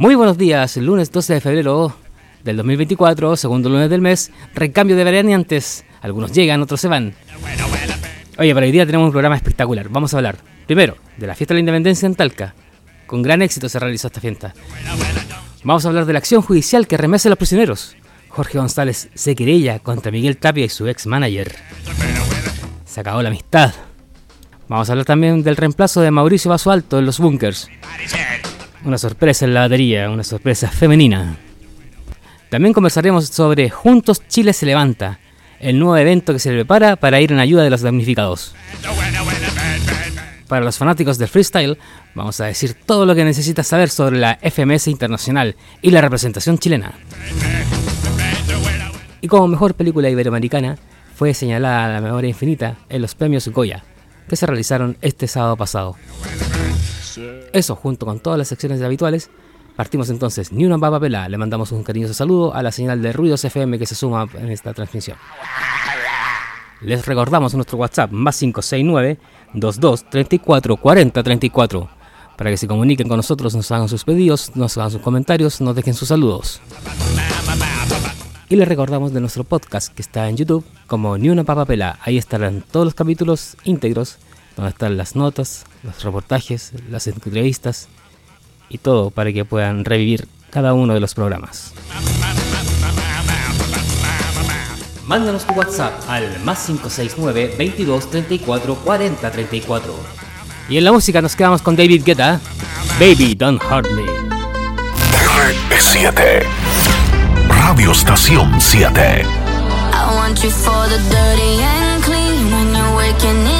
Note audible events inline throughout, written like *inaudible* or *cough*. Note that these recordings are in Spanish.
Muy buenos días, lunes 12 de febrero del 2024, segundo lunes del mes, recambio de variantes. Algunos llegan, otros se van. Oye, para hoy día tenemos un programa espectacular. Vamos a hablar, primero, de la fiesta de la independencia en Talca. Con gran éxito se realizó esta fiesta. Vamos a hablar de la acción judicial que remece a los prisioneros. Jorge González se querella contra Miguel Tapia y su ex manager. Se acabó la amistad. Vamos a hablar también del reemplazo de Mauricio Vaso Alto en los bunkers. Una sorpresa en la batería, una sorpresa femenina. También conversaremos sobre Juntos Chile se levanta, el nuevo evento que se prepara para ir en ayuda de los damnificados. Para los fanáticos del freestyle, vamos a decir todo lo que necesitas saber sobre la FMS Internacional y la representación chilena. Y como mejor película iberoamericana, fue señalada la memoria infinita en los premios Goya, que se realizaron este sábado pasado. Eso, junto con todas las secciones habituales, partimos entonces ni una papa pelada. Le mandamos un cariñoso saludo a la señal de Ruidos FM que se suma en esta transmisión. Les recordamos nuestro WhatsApp más 569 22 34 40 34 para que se comuniquen con nosotros, nos hagan sus pedidos, nos hagan sus comentarios, nos dejen sus saludos. Y les recordamos de nuestro podcast que está en YouTube como Ni una papa pelada. Ahí estarán todos los capítulos íntegros donde están las notas, los reportajes, las entrevistas y todo para que puedan revivir cada uno de los programas. Mándanos tu WhatsApp al más 569 22 34 40 34. Y en la música nos quedamos con David Guetta, Baby Don't Hurt Me. R7 Radio Estación 7 I want you for the dirty and clean when you're waking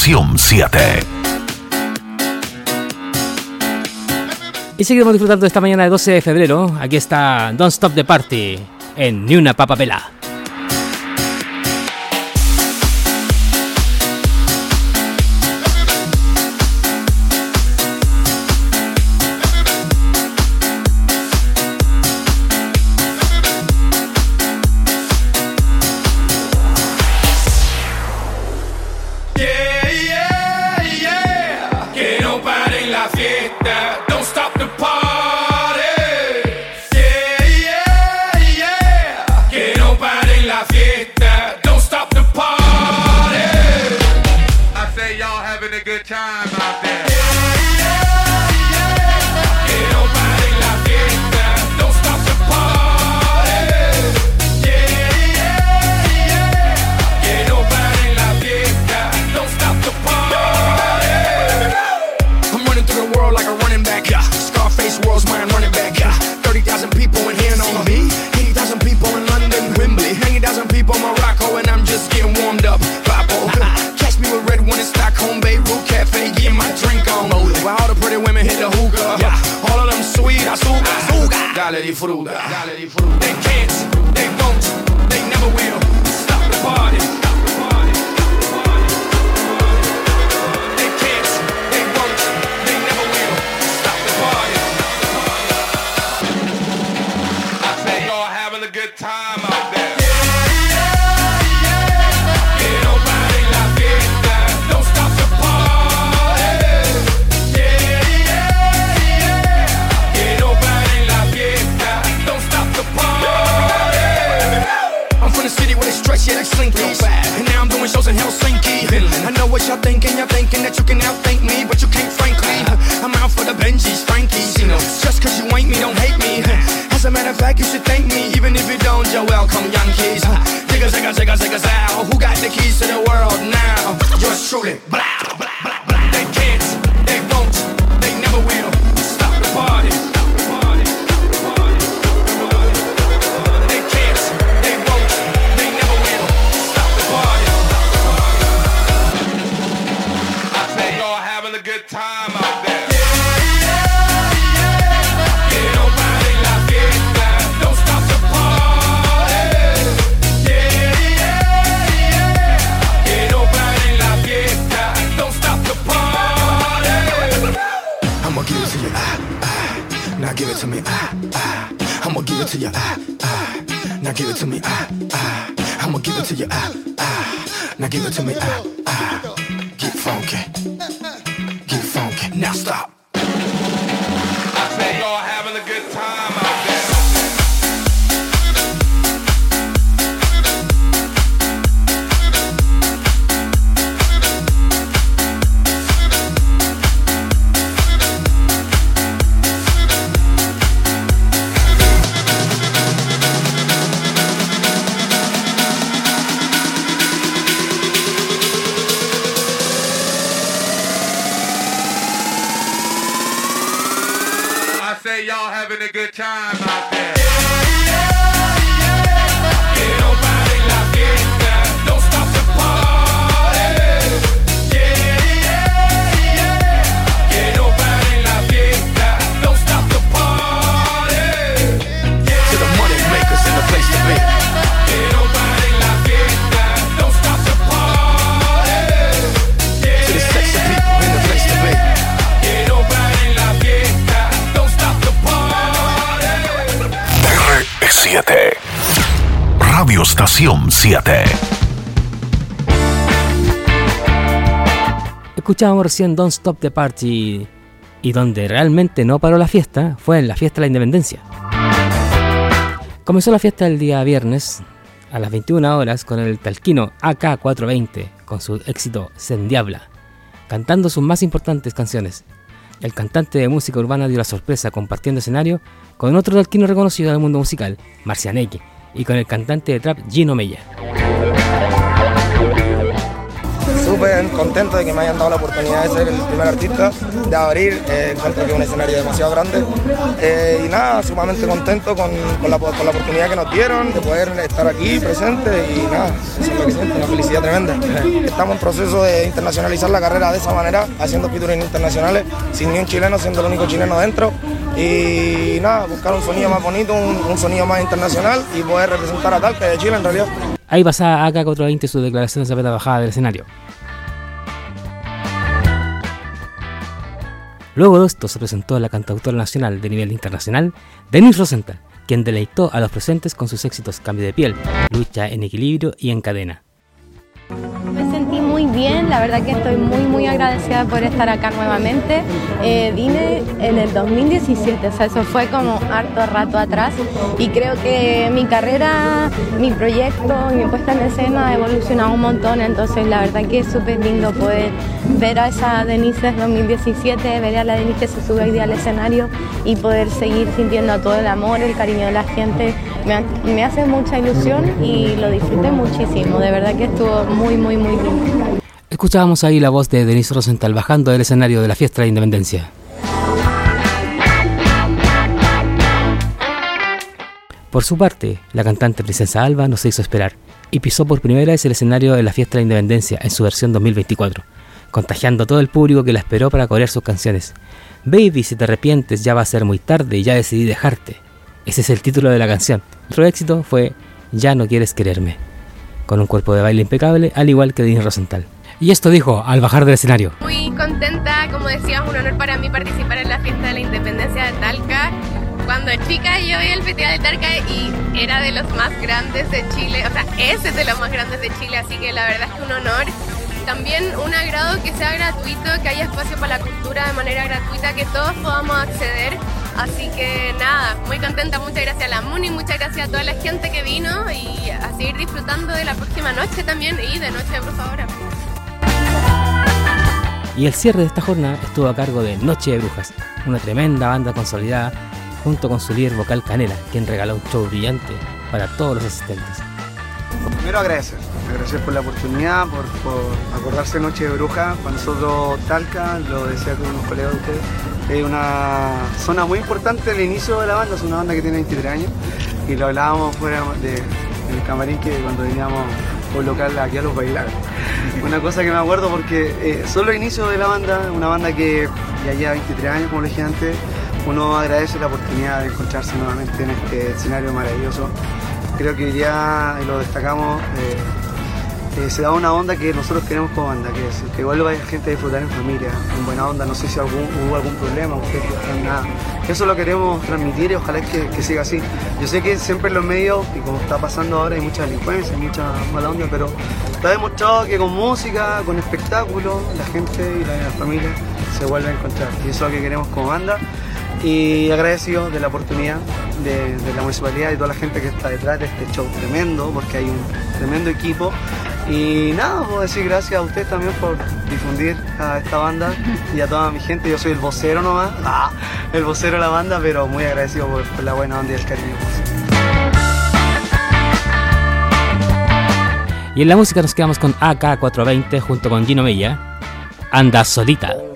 Estación 7 Y seguimos disfrutando esta mañana de 12 de febrero. Aquí está Don't Stop the Party en Ni una papa Radio Estación 7. Escuchábamos recién Don't Stop the Party y donde realmente no paró la fiesta fue en la fiesta de la independencia. Comenzó la fiesta el día viernes a las 21 horas con el talquino AK420 con su éxito Sendiabla, cantando sus más importantes canciones. El cantante de música urbana dio la sorpresa compartiendo escenario con otro talquino reconocido del mundo musical, Marcianeque, y con el cantante de trap Gino Mella. Súper contento de que me hayan dado la oportunidad de ser el primer artista, de abrir, eh, encuentro que es un escenario demasiado grande Eh, y nada, sumamente contento con, con la, con la oportunidad que nos dieron, de poder estar aquí presente y nada, es lo que siento, una felicidad tremenda. Estamos en proceso de internacionalizar la carrera de esa manera, haciendo featuring internacionales, sin ni un chileno, siendo el único chileno dentro y nada, buscar un sonido más bonito, un, un sonido más internacional y poder representar a Talca de Chile en realidad. Ahí pasaba AK420 su declaración de zapata bajada del escenario. Luego de esto se presentó la cantautora nacional de nivel internacional, Denise Rosenthal, quien deleitó a los presentes con sus éxitos Cambio de piel, Lucha en equilibrio y En cadena. Muy bien, la verdad que estoy muy muy agradecida por estar acá nuevamente. Eh, vine en el 2017, o sea, eso fue como harto rato atrás y creo que mi carrera, mi proyecto, mi puesta en escena ha evolucionado un montón, entonces la verdad que es súper lindo poder ver a esa Denise del 2017, ver a la Denise que se sube hoy día al escenario y poder seguir sintiendo todo el amor, el cariño de la gente. Me, me hace mucha ilusión y lo disfruté muchísimo, de verdad que estuvo muy muy muy lindo. Escuchábamos ahí la voz de Denise Rosenthal bajando del escenario de la fiesta de la independencia. Por su parte, la cantante Princesa Alba no se hizo esperar y pisó por primera vez el escenario de la fiesta de la independencia en su versión 2024, contagiando a todo el público que la esperó para corear sus canciones. Baby, si te arrepientes ya va a ser muy tarde y ya decidí dejarte. Ese es el título de la canción. Otro éxito fue Ya no quieres quererme, con un cuerpo de baile impecable, al igual que Dean Rosenthal. Y esto dijo al bajar del escenario. Muy contenta, como decías, un honor para mí participar en la fiesta de la independencia de Talca. Cuando chica yo vi el Festival de Talca y era de los más grandes de Chile, o sea, ese es de los más grandes de Chile, así que la verdad es que un honor. También un agrado que sea gratuito, que haya espacio para la cultura de manera gratuita, que todos podamos acceder. Así que nada, muy contenta, muchas gracias a la MUNI, muchas gracias a toda la gente que vino y a seguir disfrutando de la próxima noche también y de Noche de Bruja Y el cierre de esta jornada estuvo a cargo de Noche de Brujas, una tremenda banda consolidada junto con su líder vocal Canela, quien regaló un show brillante para todos los asistentes. Primero agradecer, agradecer por la oportunidad, por, acordarse Noche de Bruja. Para nosotros Talca, lo decía con unos colegas de ustedes, es una zona muy importante el inicio de la banda, es una banda que tiene 23 años y lo hablábamos fuera de, del camarín que cuando veníamos por local aquí a los bailar. Una cosa que me acuerdo porque eh, solo el inicio de la banda, una banda que ya lleva 23 años, como le dije antes, uno agradece la oportunidad de encontrarse nuevamente en este escenario maravilloso. Creo que ya lo destacamos, eh, se da una onda que nosotros queremos como banda, que es que vuelva gente a disfrutar en familia, en buena onda, no sé si hubo algún problema, ustedes nada. Eso lo queremos transmitir y ojalá que, siga así. Yo sé que siempre en los medios, y como está pasando ahora, hay mucha delincuencia, hay mucha mala onda, pero está demostrado que con música, con espectáculo, la gente y la, la familia se vuelve a encontrar. Y eso es lo que queremos como banda y agradecido de la oportunidad de, de, la municipalidad y toda la gente que está detrás de este show tremendo, porque hay un tremendo equipo. Y nada, puedo decir gracias a usted también por difundir a esta banda y a toda mi gente. Yo soy el vocero nomás, *laughs* ah, el vocero de la banda, pero muy agradecido por, la buena onda y el cariño. Y en la música nos quedamos con AK420 junto con Gino Mella. Anda solita.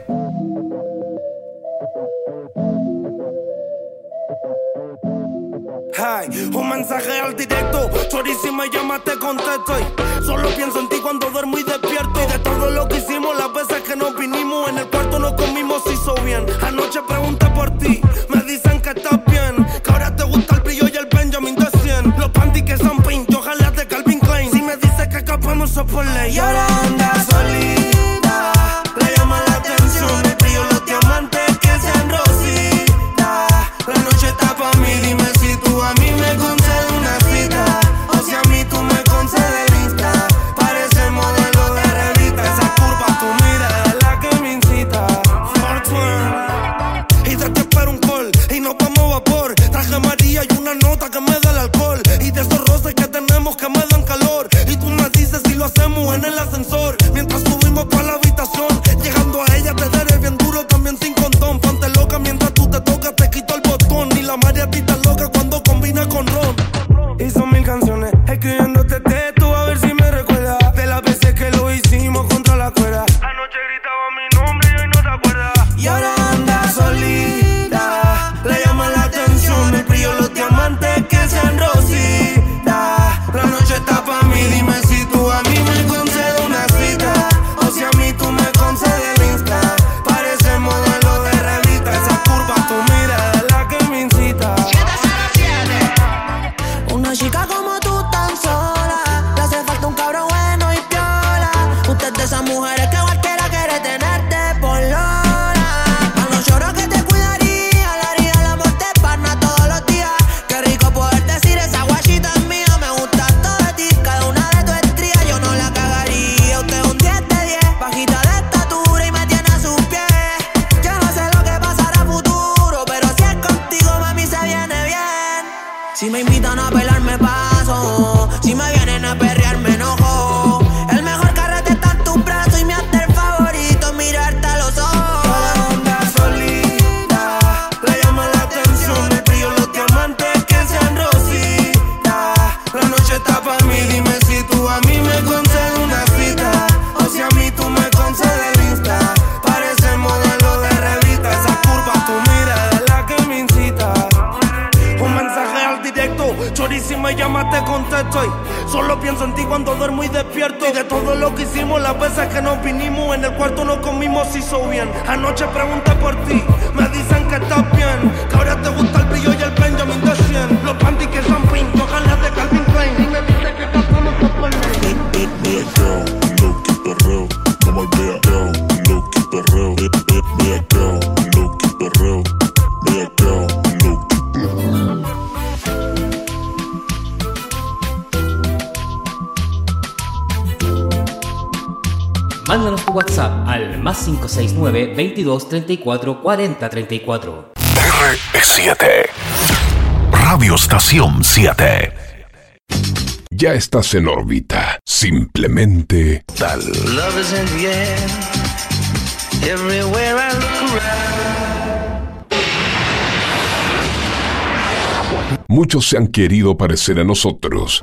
Solo pienso en ti cuando duermo y despierto. Y de todo lo que hicimos, las veces que nos vinimos En el cuarto nos comimos, hizo bien. Anoche pregunté por ti, me dicen que estás bien Que ahora te gusta el brillo y el Benjamin de 100 panty que son pink, ojalá de Calvin 569 22 34 40 34. R7. Radio Estación 7. Ya estás en órbita. Simplemente tal. Love is in the air. Everywhere I look around. Muchos se han querido parecer a nosotros.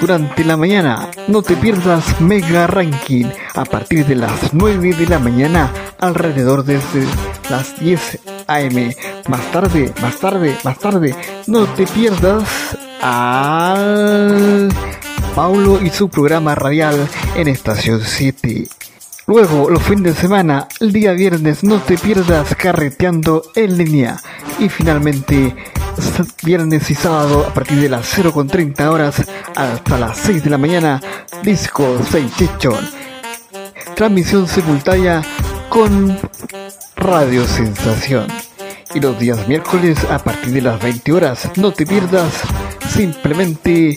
Durante la mañana, no te pierdas Mega Ranking a partir de las 9 de la mañana, alrededor desde las 10 am. Más tarde, más tarde, más tarde, no te pierdas al Paulo y su programa radial en Estación 7. Luego, los fines de semana, el día viernes, no te pierdas carreteando en línea. Y finalmente, viernes y sábado, a partir de las 0.30 horas hasta las 6 de la mañana, Disco Sensation. Transmisión simultánea con Radio Sensación. Y los días miércoles a partir de las 20 horas, no te pierdas simplemente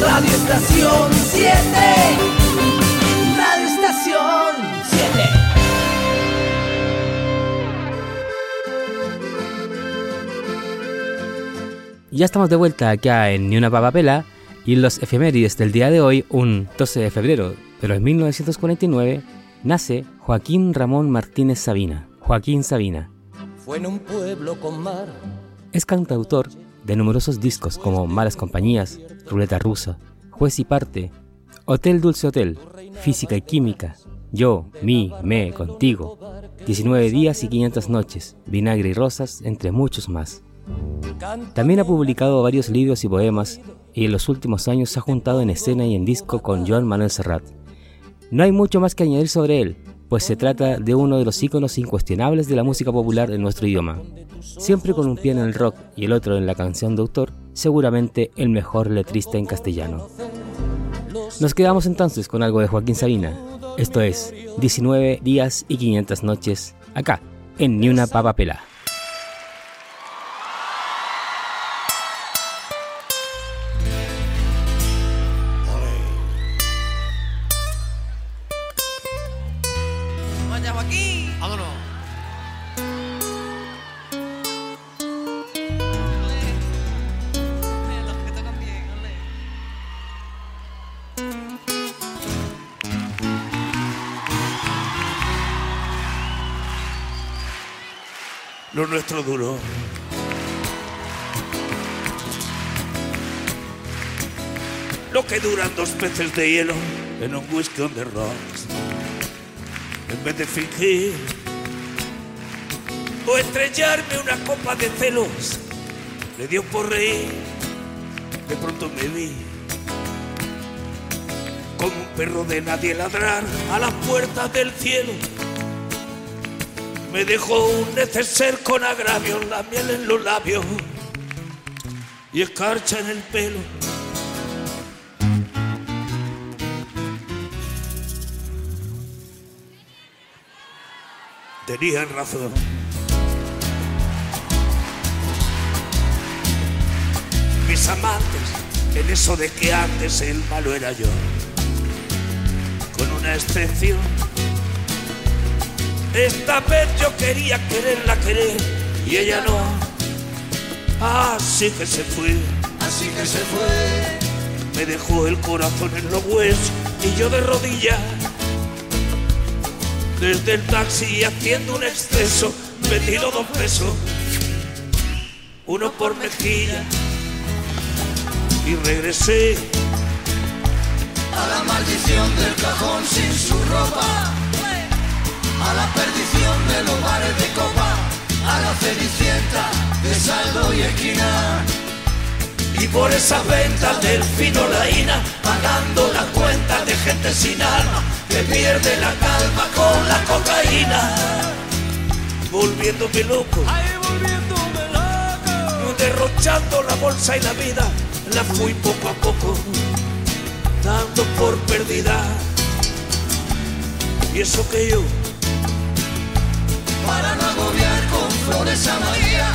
Radio Estación 7. Radio Estación 7. Ya estamos de vuelta acá en Ni una papapela y en los efemérides del día de hoy, un 12 de febrero, pero en 1949, nace Joaquín Ramón Martínez Sabina. Joaquín Sabina. Fue en un pueblo con mar. Es cantautor de numerosos discos como Malas Compañías, Ruleta Rusa, Juez y Parte, Hotel Dulce Hotel, Física y Química, Yo, Mi, Me, Contigo, 19 días y 500 noches, Vinagre y Rosas, entre muchos más. También ha publicado varios libros y poemas y en los últimos años se ha juntado en escena y en disco con Joan Manuel Serrat. No hay mucho más que añadir sobre él, pues se trata de uno de los íconos incuestionables de la música popular en nuestro idioma. Siempre con un pie en el rock y el otro en la canción de autor, seguramente el mejor letrista en castellano. Nos quedamos entonces con algo de Joaquín Sabina. Esto es 19 días y 500 noches acá, en Ni una papa pelá. Lo que duran dos peces de hielo en un whisky on the. En vez de fingir o estrellarme una copa de celos, le dio por reír. De pronto me vi como un perro de nadie ladrar a las puertas del cielo. Me dejó un neceser con agravios, la miel en los labios y escarcha en el pelo. Tenían razón. Mis amantes, en eso de que antes el malo era yo, con una excepción. Esta vez yo quería quererla querer y ella no. Así que se fue, Así que se fue. me dejó el corazón en los huesos y yo de rodillas. Desde el taxi haciendo un exceso, me tiró dos pesos, uno por mejilla y regresé. A la maldición del cajón sin su ropa. A la perdición de los bares de copa. A la cenicienta de saldo y esquina. Y por esas ventas del fino laína, pagando la cuenta de gente sin alma, que pierde la calma con la cocaína. Volviéndome loco, derrochando la bolsa y la vida, la fui poco a poco, dando por perdida. Y eso que yo, Para no agobiar con flores a María.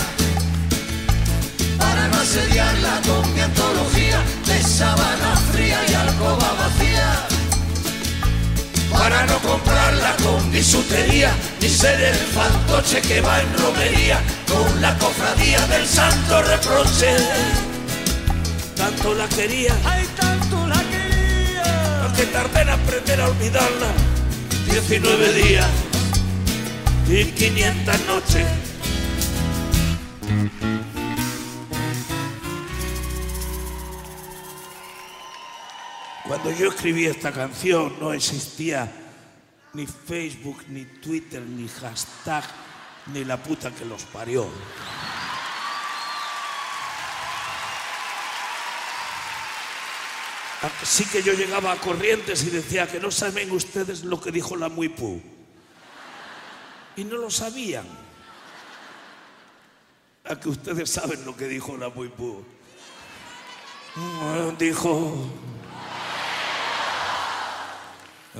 Para no asediarla con mi antología de sábana fría y alcoba vacía. para no comprarla con bisutería, ni ser el fantoche que va en romería con la cofradía del santo reproche. Tanto la quería, ay, tanto la quería, que tardé en aprender a olvidarla. 19 días y 500 noches. Cuando yo escribí esta canción no existía ni Facebook, ni Twitter, ni hashtag, ni la puta que los parió. Así que yo llegaba a Corrientes y decía que no saben ustedes lo que dijo la Muipú. Y no lo sabían. A que ustedes saben lo que dijo la Muipú. Mm, Dijo.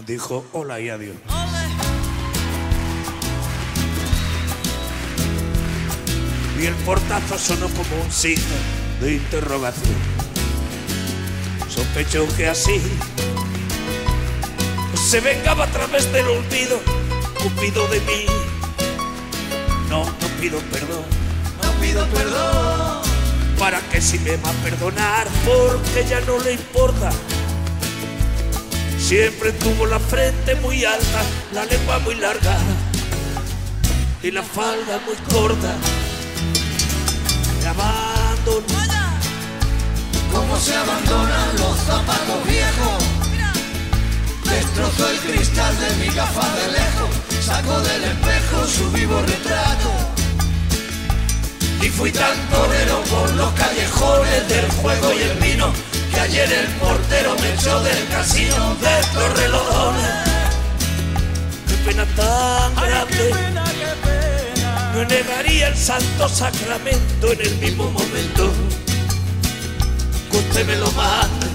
Dijo hola y adiós. Y el portazo sonó como un signo de interrogación. Sospecho que así se vengaba a través del olvido, Cupido de mí. No, no pido perdón, No pido perdón. para que si me va a perdonar, porque ya no le importa. Siempre tuvo la frente muy alta, la lengua muy larga y la falda muy corta. Me abandonó. Cómo se abandonan los zapatos viejos. Destrozó el cristal de mi gafa de lejos. Sacó del espejo su vivo retrato. Y fui tan torero por los callejones del juego y el vino que ayer el portero me echó del casino de Torrelodones. Qué pena tan grande. Me negaría el santo sacramento en el mismo momento que usted me lo mande.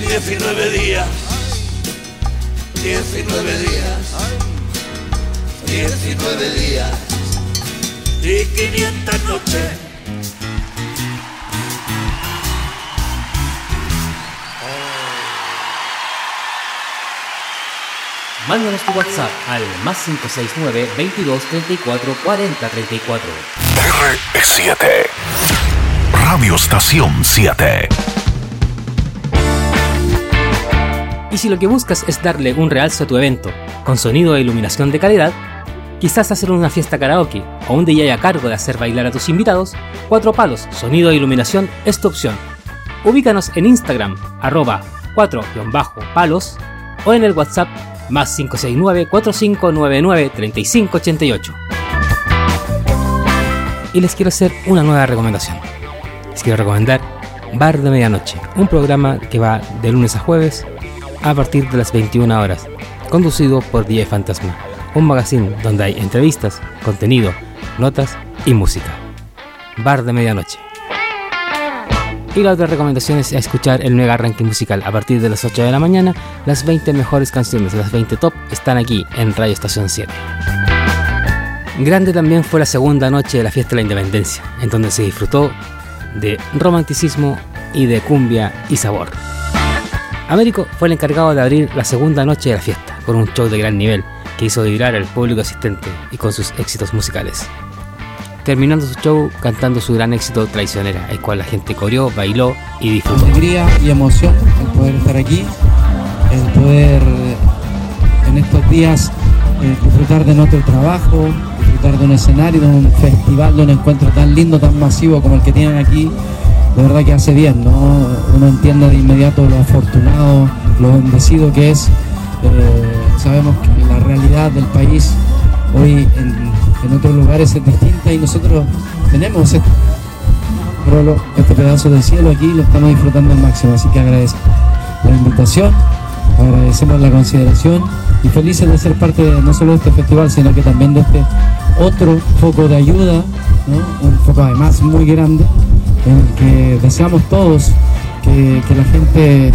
19 días, 19 días, 19 días y 500 noches. Mándanos tu WhatsApp al más 569 22 34 40 34. R7. Radio Estación 7. Y si lo que buscas es darle un realce a tu evento, con sonido e iluminación de calidad, quizás hacer una fiesta karaoke o un DJ a cargo de hacer bailar a tus invitados, Cuatro Palos, sonido e iluminación es tu opción. Ubícanos en Instagram, arroba 4-palos o en el WhatsApp más 569-4599-3588. Y les quiero hacer una nueva recomendación. Les quiero recomendar Bar de Medianoche, un programa que va de lunes a jueves a partir de las 21 horas, conducido por DJ Fantasma, un magazine donde hay entrevistas, contenido, notas y música. Bar de Medianoche. Y la otra recomendación es escuchar el mega ranking musical. A partir de las 8 de la mañana, las 20 mejores canciones, las 20 top, están aquí en Radio Estación 7. Grande también fue la segunda noche de la fiesta de la independencia, en donde se disfrutó de romanticismo y de cumbia y sabor. Américo fue el encargado de abrir la segunda noche de la fiesta, con un show de gran nivel que hizo vibrar al público asistente y con sus éxitos musicales. Terminando su show cantando su gran éxito Traicionera, el cual la gente coreó, bailó y disfrutó. alegría y emoción el poder estar aquí, el poder en estos días eh, disfrutar de nuestro trabajo, disfrutar de un escenario, de un festival, de un encuentro tan lindo, tan masivo como el que tienen aquí. De verdad que hace bien, ¿no? Uno entiende de inmediato lo afortunado, lo bendecido que es. Eh, sabemos que la realidad del país hoy en, otros lugares es distinta y nosotros tenemos este, este pedazo de cielo aquí lo estamos disfrutando al máximo, así que agradezco la invitación, agradecemos la consideración y felices de ser parte de, no solo de este festival, sino que también de este otro foco de ayuda, ¿no? un foco además muy grande, en que deseamos todos que, que la gente eh,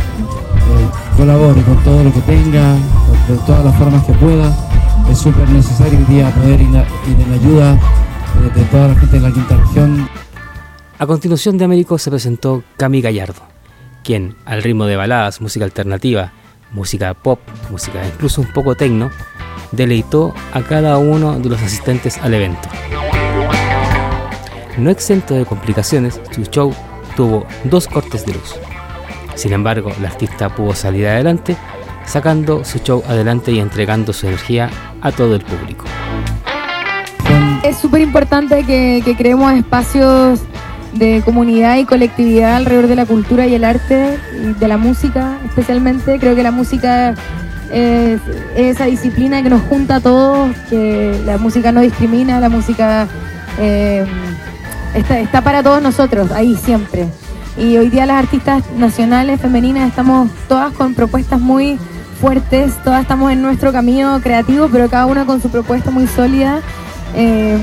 colabore con todo lo que tenga, de todas las formas que pueda. Es súper necesario hoy día poder ir en ayuda eh, de toda la gente de la quinta región. A continuación de Américo se presentó Cami Gallardo, quien, al ritmo de baladas, música alternativa, música pop, música incluso un poco tecno, deleitó a cada uno de los asistentes al evento. No exento de complicaciones, su show tuvo dos cortes de luz. Sin embargo, la artista pudo salir adelante, sacando su show adelante y entregando su energía a todo el público. Es súper importante que, que creemos espacios de comunidad y colectividad alrededor de la cultura y el arte, y de la música especialmente. Creo que la música es, es esa disciplina que nos junta a todos, que la música no discrimina, la música eh, está, para todos nosotros, ahí siempre. Y hoy día las artistas nacionales, femeninas, estamos todas con propuestas muy fuertes, todas estamos en nuestro camino creativo, pero cada una con su propuesta muy sólida. Eh,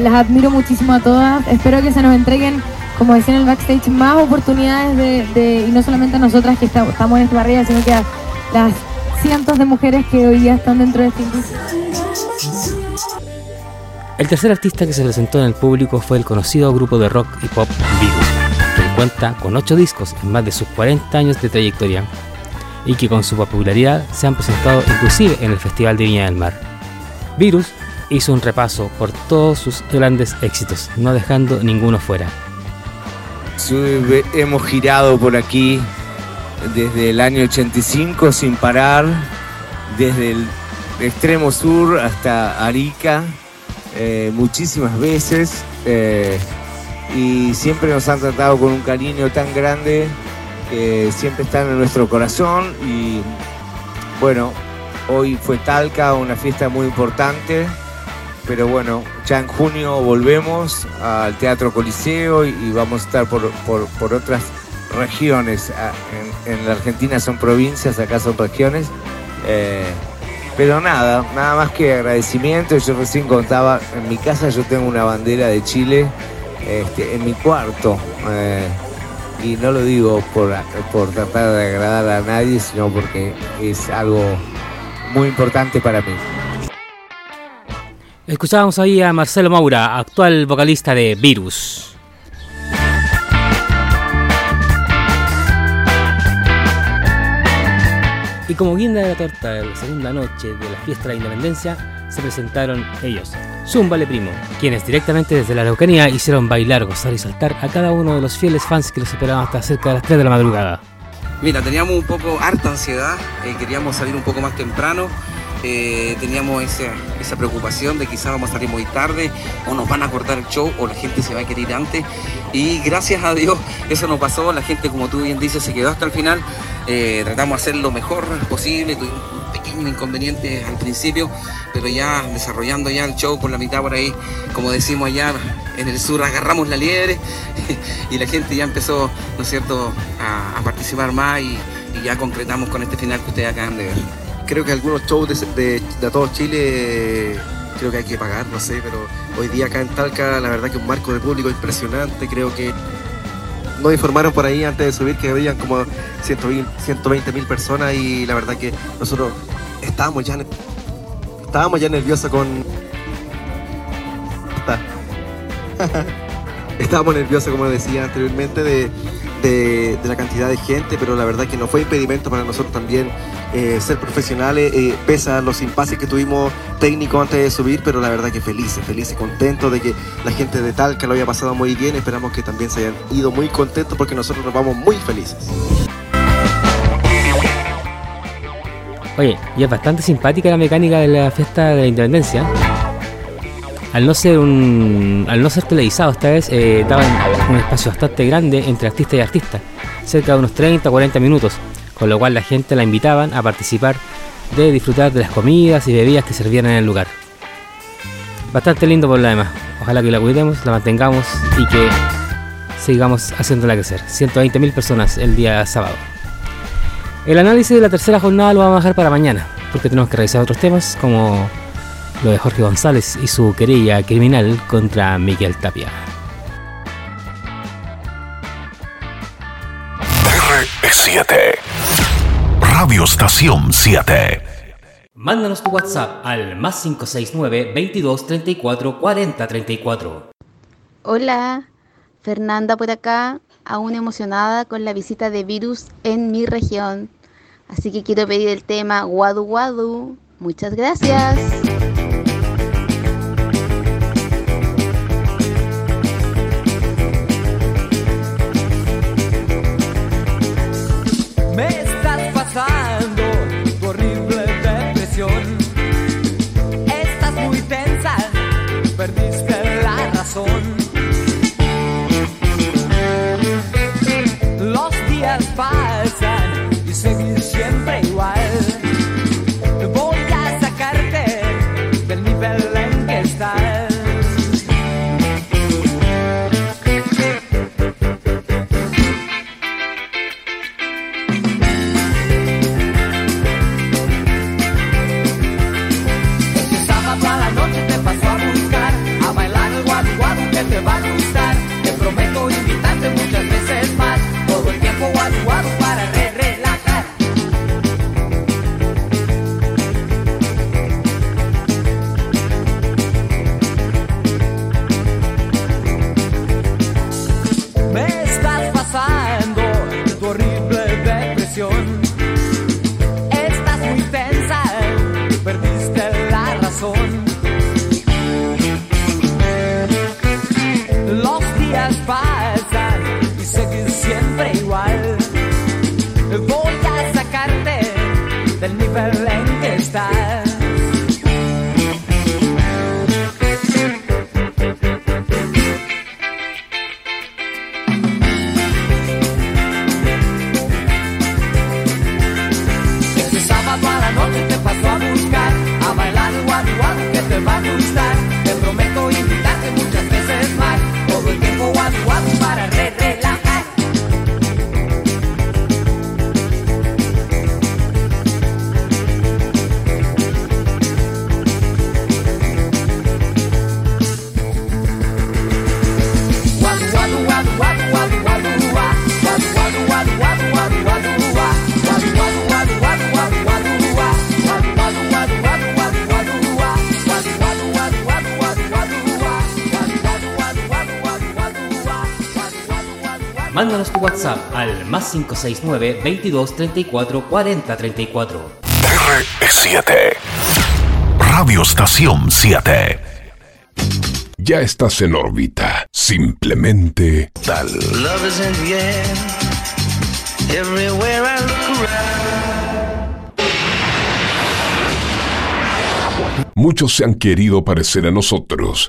las admiro muchísimo a todas. Espero que se nos entreguen, como decía en el backstage, más oportunidades de, y no solamente a nosotras que esta- estamos en esta barriga, sino que a las cientos de mujeres que hoy día están dentro de esta industria. El tercer artista que se presentó en el público fue el conocido grupo de rock y pop Virus, que cuenta con 8 discos en más de sus 40 años de trayectoria y que con su popularidad se han presentado inclusive en el Festival de Viña del Mar. Virus hizo un repaso por todos sus grandes éxitos, no dejando ninguno fuera. Sube- Hemos girado por aquí desde el año 85 sin parar, desde el extremo sur hasta Arica, eh, muchísimas veces, eh, y siempre nos han tratado con un cariño tan grande que siempre están en nuestro corazón y bueno, hoy fue Talca, una fiesta muy importante, pero bueno, ya en junio volvemos al Teatro Coliseo y, vamos a estar por, por- otras regiones. Ah, En, en la Argentina son provincias, acá son regiones. Eh, pero nada, nada más que agradecimiento. Yo recién contaba, en mi casa yo tengo una bandera de Chile este, en mi cuarto. eh, y no lo digo por, por tratar de agradar a nadie, sino porque es algo muy importante para mí. Escuchábamos ahí a Marcelo Maura, actual vocalista de Virus. Y como guinda de la torta de la segunda noche de la fiesta de la independencia, se presentaron ellos, Zumbale Primo, quienes directamente desde la Araucanía hicieron bailar, gozar y saltar a cada uno de los fieles fans que los esperaban hasta cerca de las 3 de la madrugada. Mira, teníamos un poco harta ansiedad, eh, queríamos salir un poco más temprano eh, teníamos esa, esa preocupación de quizás vamos a salir muy tarde o nos van a cortar el show o la gente se va a querer ir antes. Y gracias a Dios eso no pasó, la gente como tú bien dices se quedó hasta el final. Eh, tratamos de hacer lo mejor posible, tuvimos un pequeño inconveniente al principio, pero ya desarrollando ya el show por la mitad por ahí, como decimos allá en el sur, agarramos la liebre *laughs* y la gente ya empezó, ¿no cierto?, a, participar más y ya concretamos con este final que ustedes acaban de ver. Creo que algunos shows de, de, de todo Chile creo que hay que pagar, no sé, pero hoy día acá en Talca la verdad que un marco de público impresionante, creo que nos informaron por ahí antes de subir que habían como 120 mil personas y la verdad que nosotros estábamos ya, estábamos ya nerviosos con... *laughs* estábamos nerviosos, como decía anteriormente, de, de, la cantidad de gente, pero la verdad que no fue impedimento para nosotros también eh, ser profesionales, eh, pese a los impases que tuvimos técnicos antes de subir, pero la verdad que felices, felices, contentos de que la gente de Talca lo haya pasado muy bien, esperamos que también se hayan ido muy contentos porque nosotros nos vamos muy felices. Oye, y es bastante simpática la mecánica de la fiesta de la independencia. Al no ser un. al no ser televisado esta vez, eh, daban un espacio bastante grande entre artista y artista, cerca de unos 30 o 40 minutos, con lo cual la gente la invitaban a participar de disfrutar de las comidas y bebidas que servían en el lugar. Bastante lindo por lo demás. Ojalá que la cuidemos, la mantengamos y que sigamos haciéndola crecer. 120.000 personas el día sábado. El análisis de la tercera jornada lo vamos a dejar para mañana, porque tenemos que revisar otros temas como lo de Jorge González y su querella criminal contra Miguel Tapia. R7 Radio Estación 7 Mándanos tu WhatsApp al más 569 22 34 40 34. Hola, Fernanda por acá, aún emocionada con la visita de virus en mi región. Así que quiero pedir el tema Guadu Guadu. Muchas gracias. WhatsApp al más 569 22 34 40 34. R7 Radio Estación 7 Ya estás en órbita. Simplemente tal. Love is in the air. Everywhere I look around. muchos se han querido parecer a nosotros.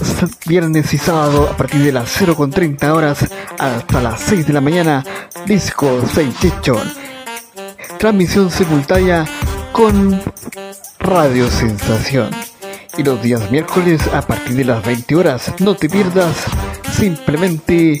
*laughs* viernes y sábado, a partir de las 0.30 horas hasta las 6 de la mañana, Disco 6 Chichón. Transmisión simultánea con Radio Sensación. Y los días miércoles a partir de las 20 horas, no te pierdas simplemente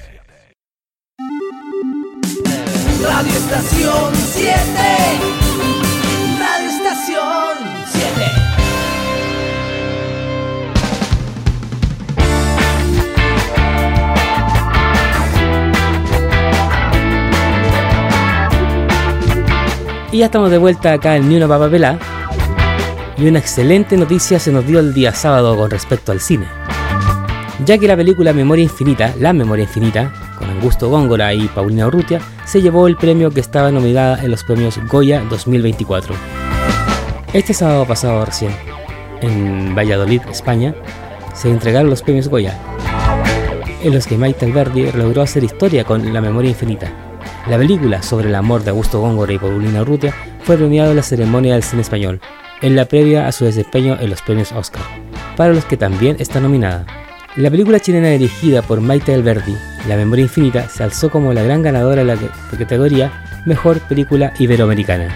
Radio Estación 7. Radio Estación 7. Y ya estamos de vuelta acá en Ni una Papa Pelá. Y una excelente noticia se nos dio el día sábado con respecto al cine. Ya que la película Memoria Infinita, La Memoria Infinita, con Augusto Góngora y Paulina Urrutia, se llevó el premio que estaba nominada en los premios Goya 2024. Este sábado pasado recién, en Valladolid, España, se entregaron los premios Goya, en los que Maite Alberdi logró hacer historia con La Memoria Infinita. La película sobre el amor de Augusto Góngora y Paulina Urrutia fue premiada en la ceremonia del cine español, en la previa a su desempeño en los premios Oscar, para los que también está nominada. La película chilena dirigida por Maite Alberdi, La Memoria Infinita, se alzó como la gran ganadora de la categoría Mejor Película Iberoamericana.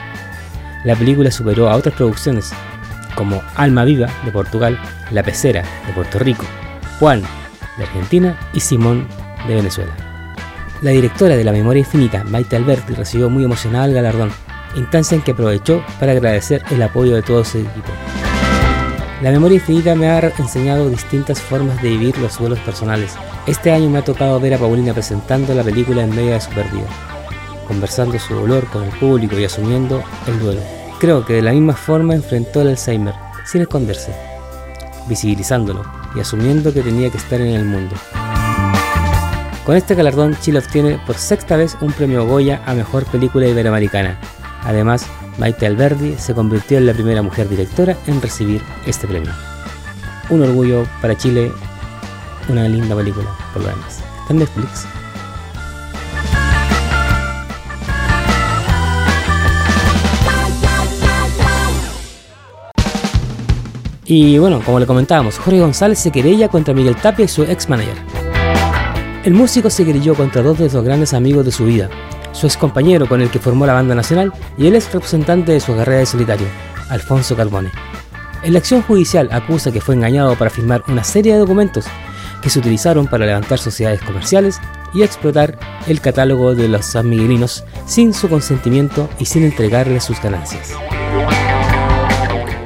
La película superó a otras producciones como Alma Viva de Portugal, La Pecera de Puerto Rico, Juan de Argentina y Simón de Venezuela. La directora de La Memoria Infinita, Maite Alberti, recibió muy emocionada el galardón, instancia en que aprovechó para agradecer el apoyo de todo su equipo. La memoria infinita me ha enseñado distintas formas de vivir los duelos personales. Este año me ha tocado ver a Paulina presentando la película en medio de su pérdida, conversando su dolor con el público y asumiendo el duelo. Creo que de la misma forma enfrentó el Alzheimer, sin esconderse, visibilizándolo y asumiendo que tenía que estar en el mundo. Con este galardón, Chile obtiene por sexta vez un premio Goya a Mejor Película Iberoamericana. Además, Maite Alberdi se convirtió en la primera mujer directora en recibir este premio. Un orgullo para Chile, una linda película, por lo demás. Está en Netflix. Y bueno, como le comentábamos, Jorge González se querella contra Miguel Tapia y su ex manager. El músico se querelló contra dos de sus grandes amigos de su vida, su ex compañero con el que formó la banda nacional y el ex representante de su carrera de solitario, Alfonso Carbone. En la acción judicial acusa que fue engañado para firmar una serie de documentos que se utilizaron para levantar sociedades comerciales y explotar el catálogo de los sanmiguelinos sin su consentimiento y sin entregarle sus ganancias.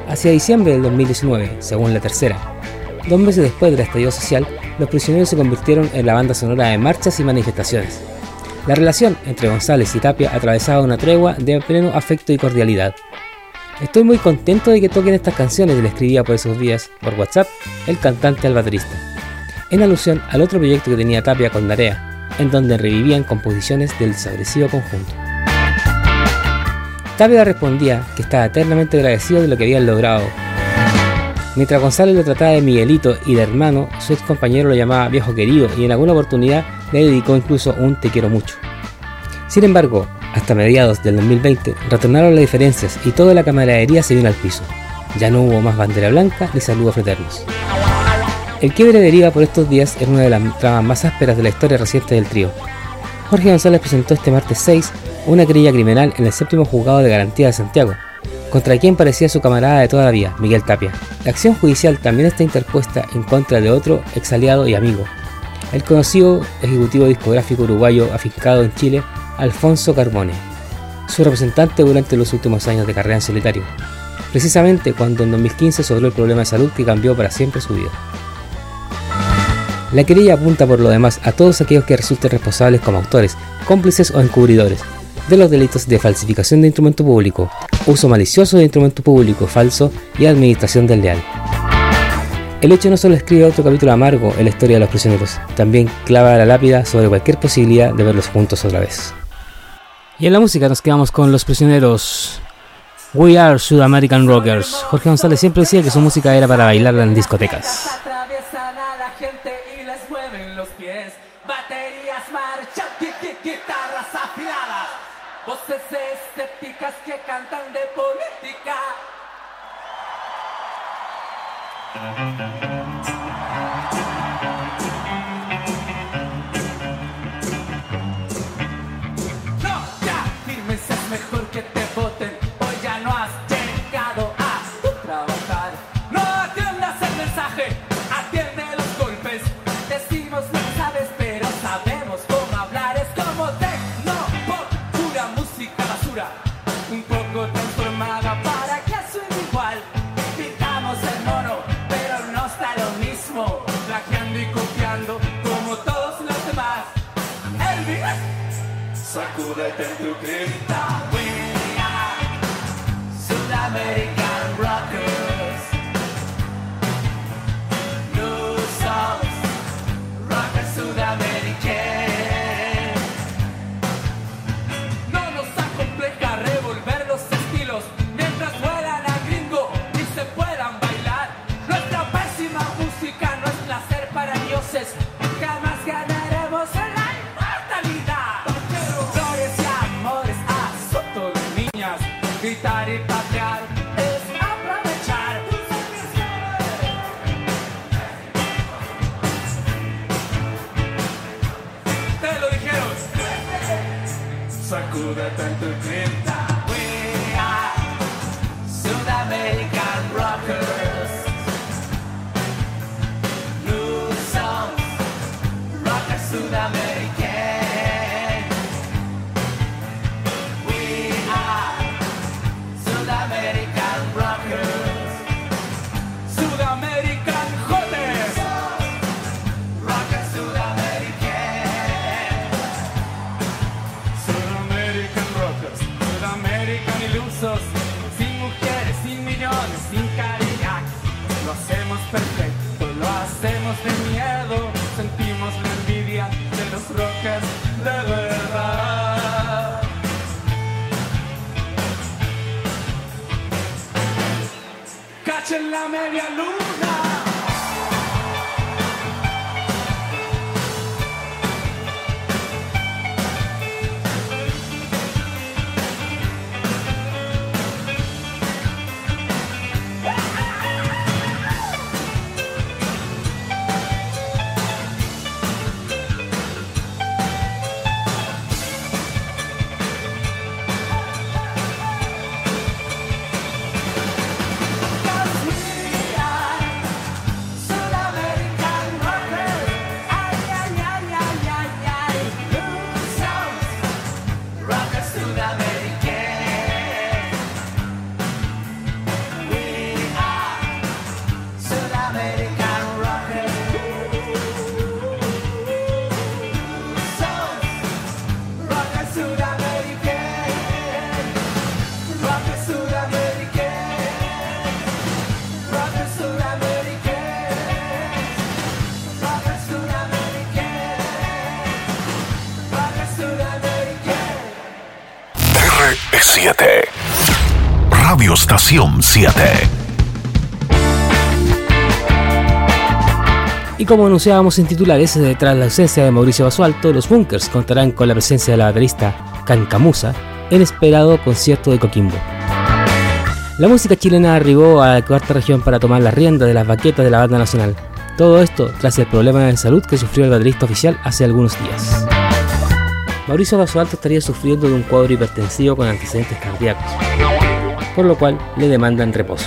Hacia diciembre del 2019, según la tercera, dos meses después del estallido social, los prisioneros se convirtieron en la banda sonora de marchas y manifestaciones. La relación entre González y Tapia atravesaba una tregua de pleno afecto y cordialidad. Estoy muy contento de que toquen estas canciones, le escribía por esos días por WhatsApp el cantante al baterista, en alusión al otro proyecto que tenía Tapia con Narea, en donde revivían composiciones del desaparecido conjunto. Tapia respondía que estaba eternamente agradecido de lo que habían logrado. Mientras Gonzalo lo trataba de Miguelito y de hermano, su ex compañero lo llamaba viejo querido y en alguna oportunidad le dedicó incluso un te quiero mucho. Sin embargo, hasta mediados del 2020 retornaron las diferencias y toda la camaradería se vino al piso. Ya no hubo más bandera blanca ni saludos fraternos. El quiebre deriva por estos días en una de las tramas más ásperas de la historia reciente del trío. Jorge González presentó este martes 6 una querella criminal en el séptimo juzgado de garantía de Santiago, contra quien parecía su camarada de toda la vida, Miguel Tapia. La acción judicial también está interpuesta en contra de otro ex aliado y amigo, el conocido ejecutivo discográfico uruguayo afincado en Chile, Alfonso Carbone, su representante durante los últimos años de carrera en solitario, precisamente cuando en 2015 sobró el problema de salud que cambió para siempre su vida. La querella apunta por lo demás a todos aquellos que resulten responsables como autores, cómplices o encubridores de los delitos de falsificación de instrumento público, uso malicioso de instrumento público falso y administración desleal. El hecho no solo escribe otro capítulo amargo en la historia de los prisioneros, también clava la lápida sobre cualquier posibilidad de verlos juntos otra vez. Y en la música nos quedamos con Los Prisioneros. We are South American Rockers. Jorge González siempre decía que su música era para bailarla en discotecas. No, rockers de verdad. Cachen la media luna. Estación 7. Y como anunciábamos en titulares, eh, tras la ausencia de Mauricio Basualto, los Bunkers contarán con la presencia de la baterista Can Camusa en esperado concierto de Coquimbo. La música chilena arribó a la cuarta región para tomar la rienda de las baquetas de la banda nacional. Todo esto tras el problema de salud que sufrió el baterista oficial hace algunos días. Mauricio Basualto estaría sufriendo de un cuadro hipertensivo con antecedentes cardíacos, por lo cual le demandan reposo.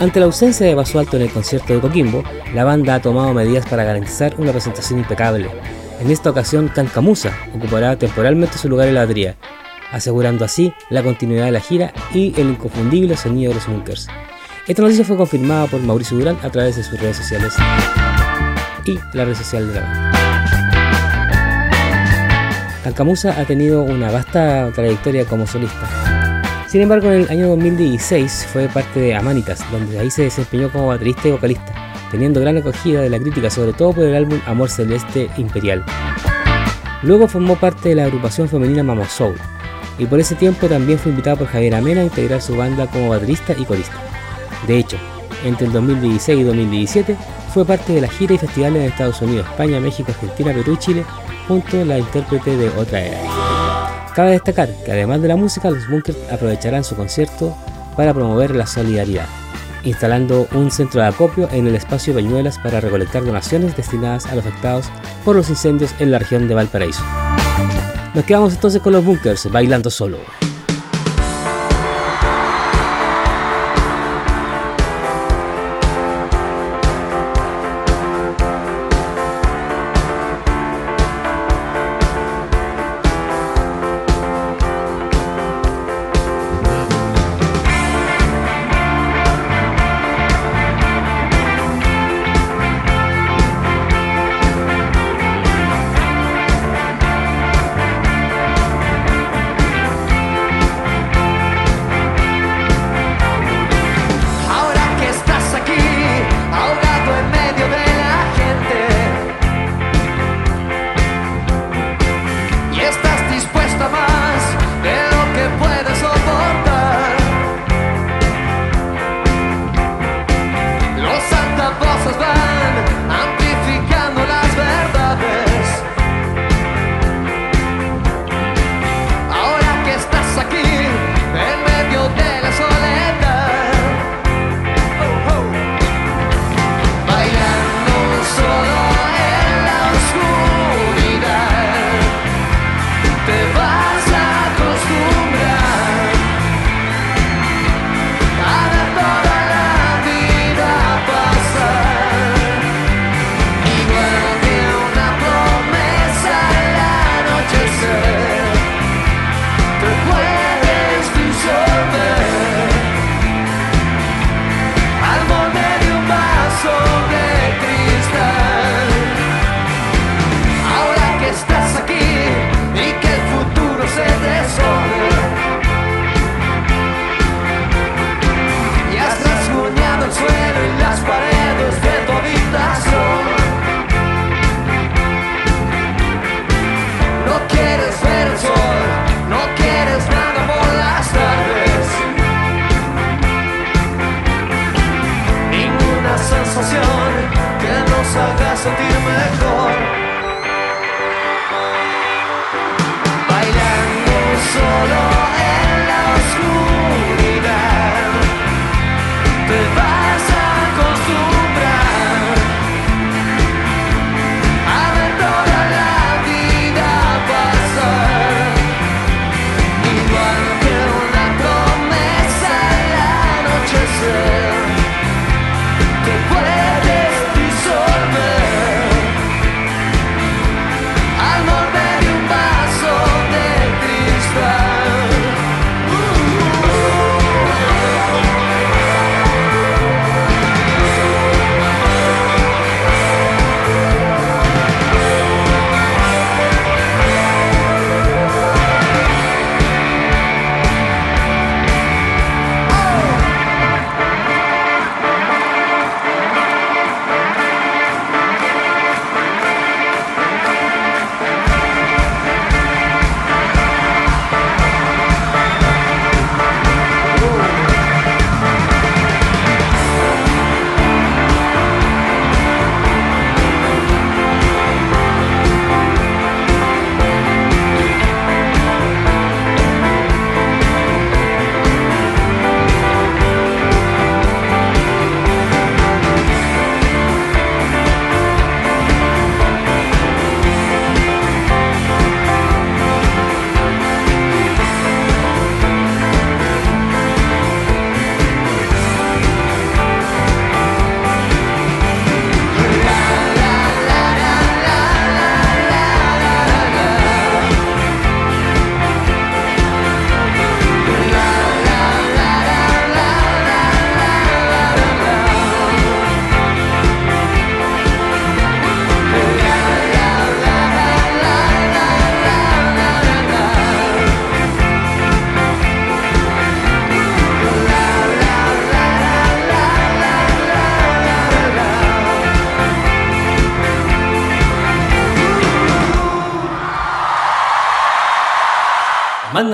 Ante la ausencia de Basualto en el concierto de Coquimbo, la banda ha tomado medidas para garantizar una presentación impecable. En esta ocasión, Cancamusa ocupará temporalmente su lugar en la batería, asegurando así la continuidad de la gira y el inconfundible sonido de los Bunkers. Esta noticia fue confirmada por Mauricio Durán a través de sus redes sociales y la red social de la banda. Cancamusa ha tenido una vasta trayectoria como solista. Sin embargo, en el año 2016 fue parte de Amanitas, donde ahí se desempeñó como baterista y vocalista, teniendo gran acogida de la crítica, sobre todo por el álbum Amor Celeste Imperial. Luego formó parte de la agrupación femenina Mama Soul, y por ese tiempo también fue invitado por Javier Amena a integrar su banda como baterista y corista. De hecho, entre el 2016 y 2017 fue parte de la gira y festivales en Estados Unidos, España, México, Argentina, Perú y Chile, junto a la intérprete de Otra Era. Cabe destacar que además de la música, los Bunkers aprovecharán su concierto para promover la solidaridad, instalando un centro de acopio en el espacio Peñuelas para recolectar donaciones destinadas a los afectados por los incendios en la región de Valparaíso. Nos quedamos entonces con los Bunkers bailando solo.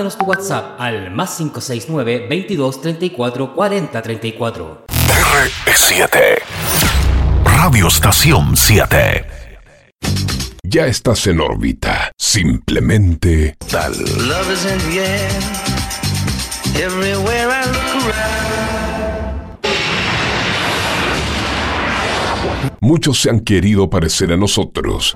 Mándanos tu WhatsApp al más 569 22 34 40 34. R7. Radio Estación 7. Ya estás en órbita. Simplemente tal. Love is in the air. Everywhere I look around. Muchos se han querido parecer a nosotros.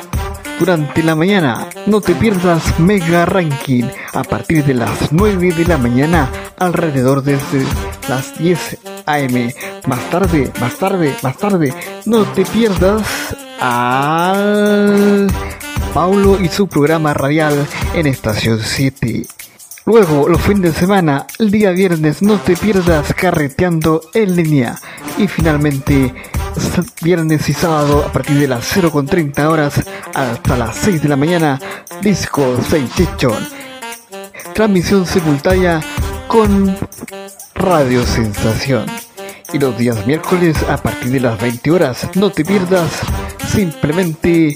Durante la mañana, no te pierdas Mega Ranking a partir de las 9 de la mañana, alrededor desde las 10 am. Más tarde, más tarde, más tarde, no te pierdas al Paulo y su programa radial en Estación 7. Luego, los fines de semana, el día viernes, no te pierdas carreteando en línea. Y finalmente, viernes y sábado, a partir de las 0.30 horas hasta las 6 de la mañana, Disco Sensation. Transmisión simultánea con Radio Sensación. Y los días miércoles a partir de las 20 horas, no te pierdas simplemente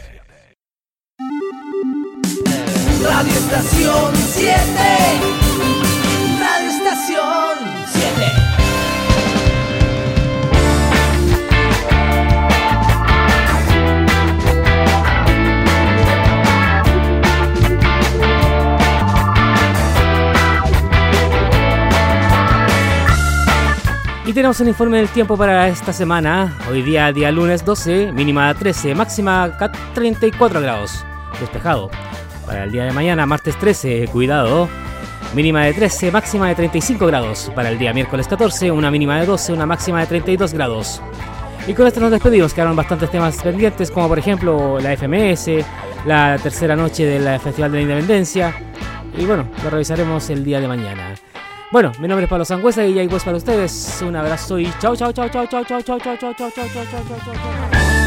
Radio Estación 7. Radio Estación 7. Y tenemos el informe del tiempo para esta semana. Hoy día, día lunes 12, mínima 13, máxima ca- 34 grados. Despejado. Para el día de mañana, martes 13, cuidado. Mínima de 13, máxima de 35 grados. Para el día miércoles 14, una mínima de 12, una máxima de 32 grados. Y con esto nos despedimos. Quedaron bastantes temas pendientes, como por ejemplo la FMS, la tercera noche del Festival de la Independencia. Y bueno, lo revisaremos el día de mañana. Bueno, mi nombre es Pablo Sangüesa y hay pues para ustedes. Un abrazo y chao, chao, chao, chao, chao, chao, chao, chao, chao, chao, chao, chao, chao, chao, chao.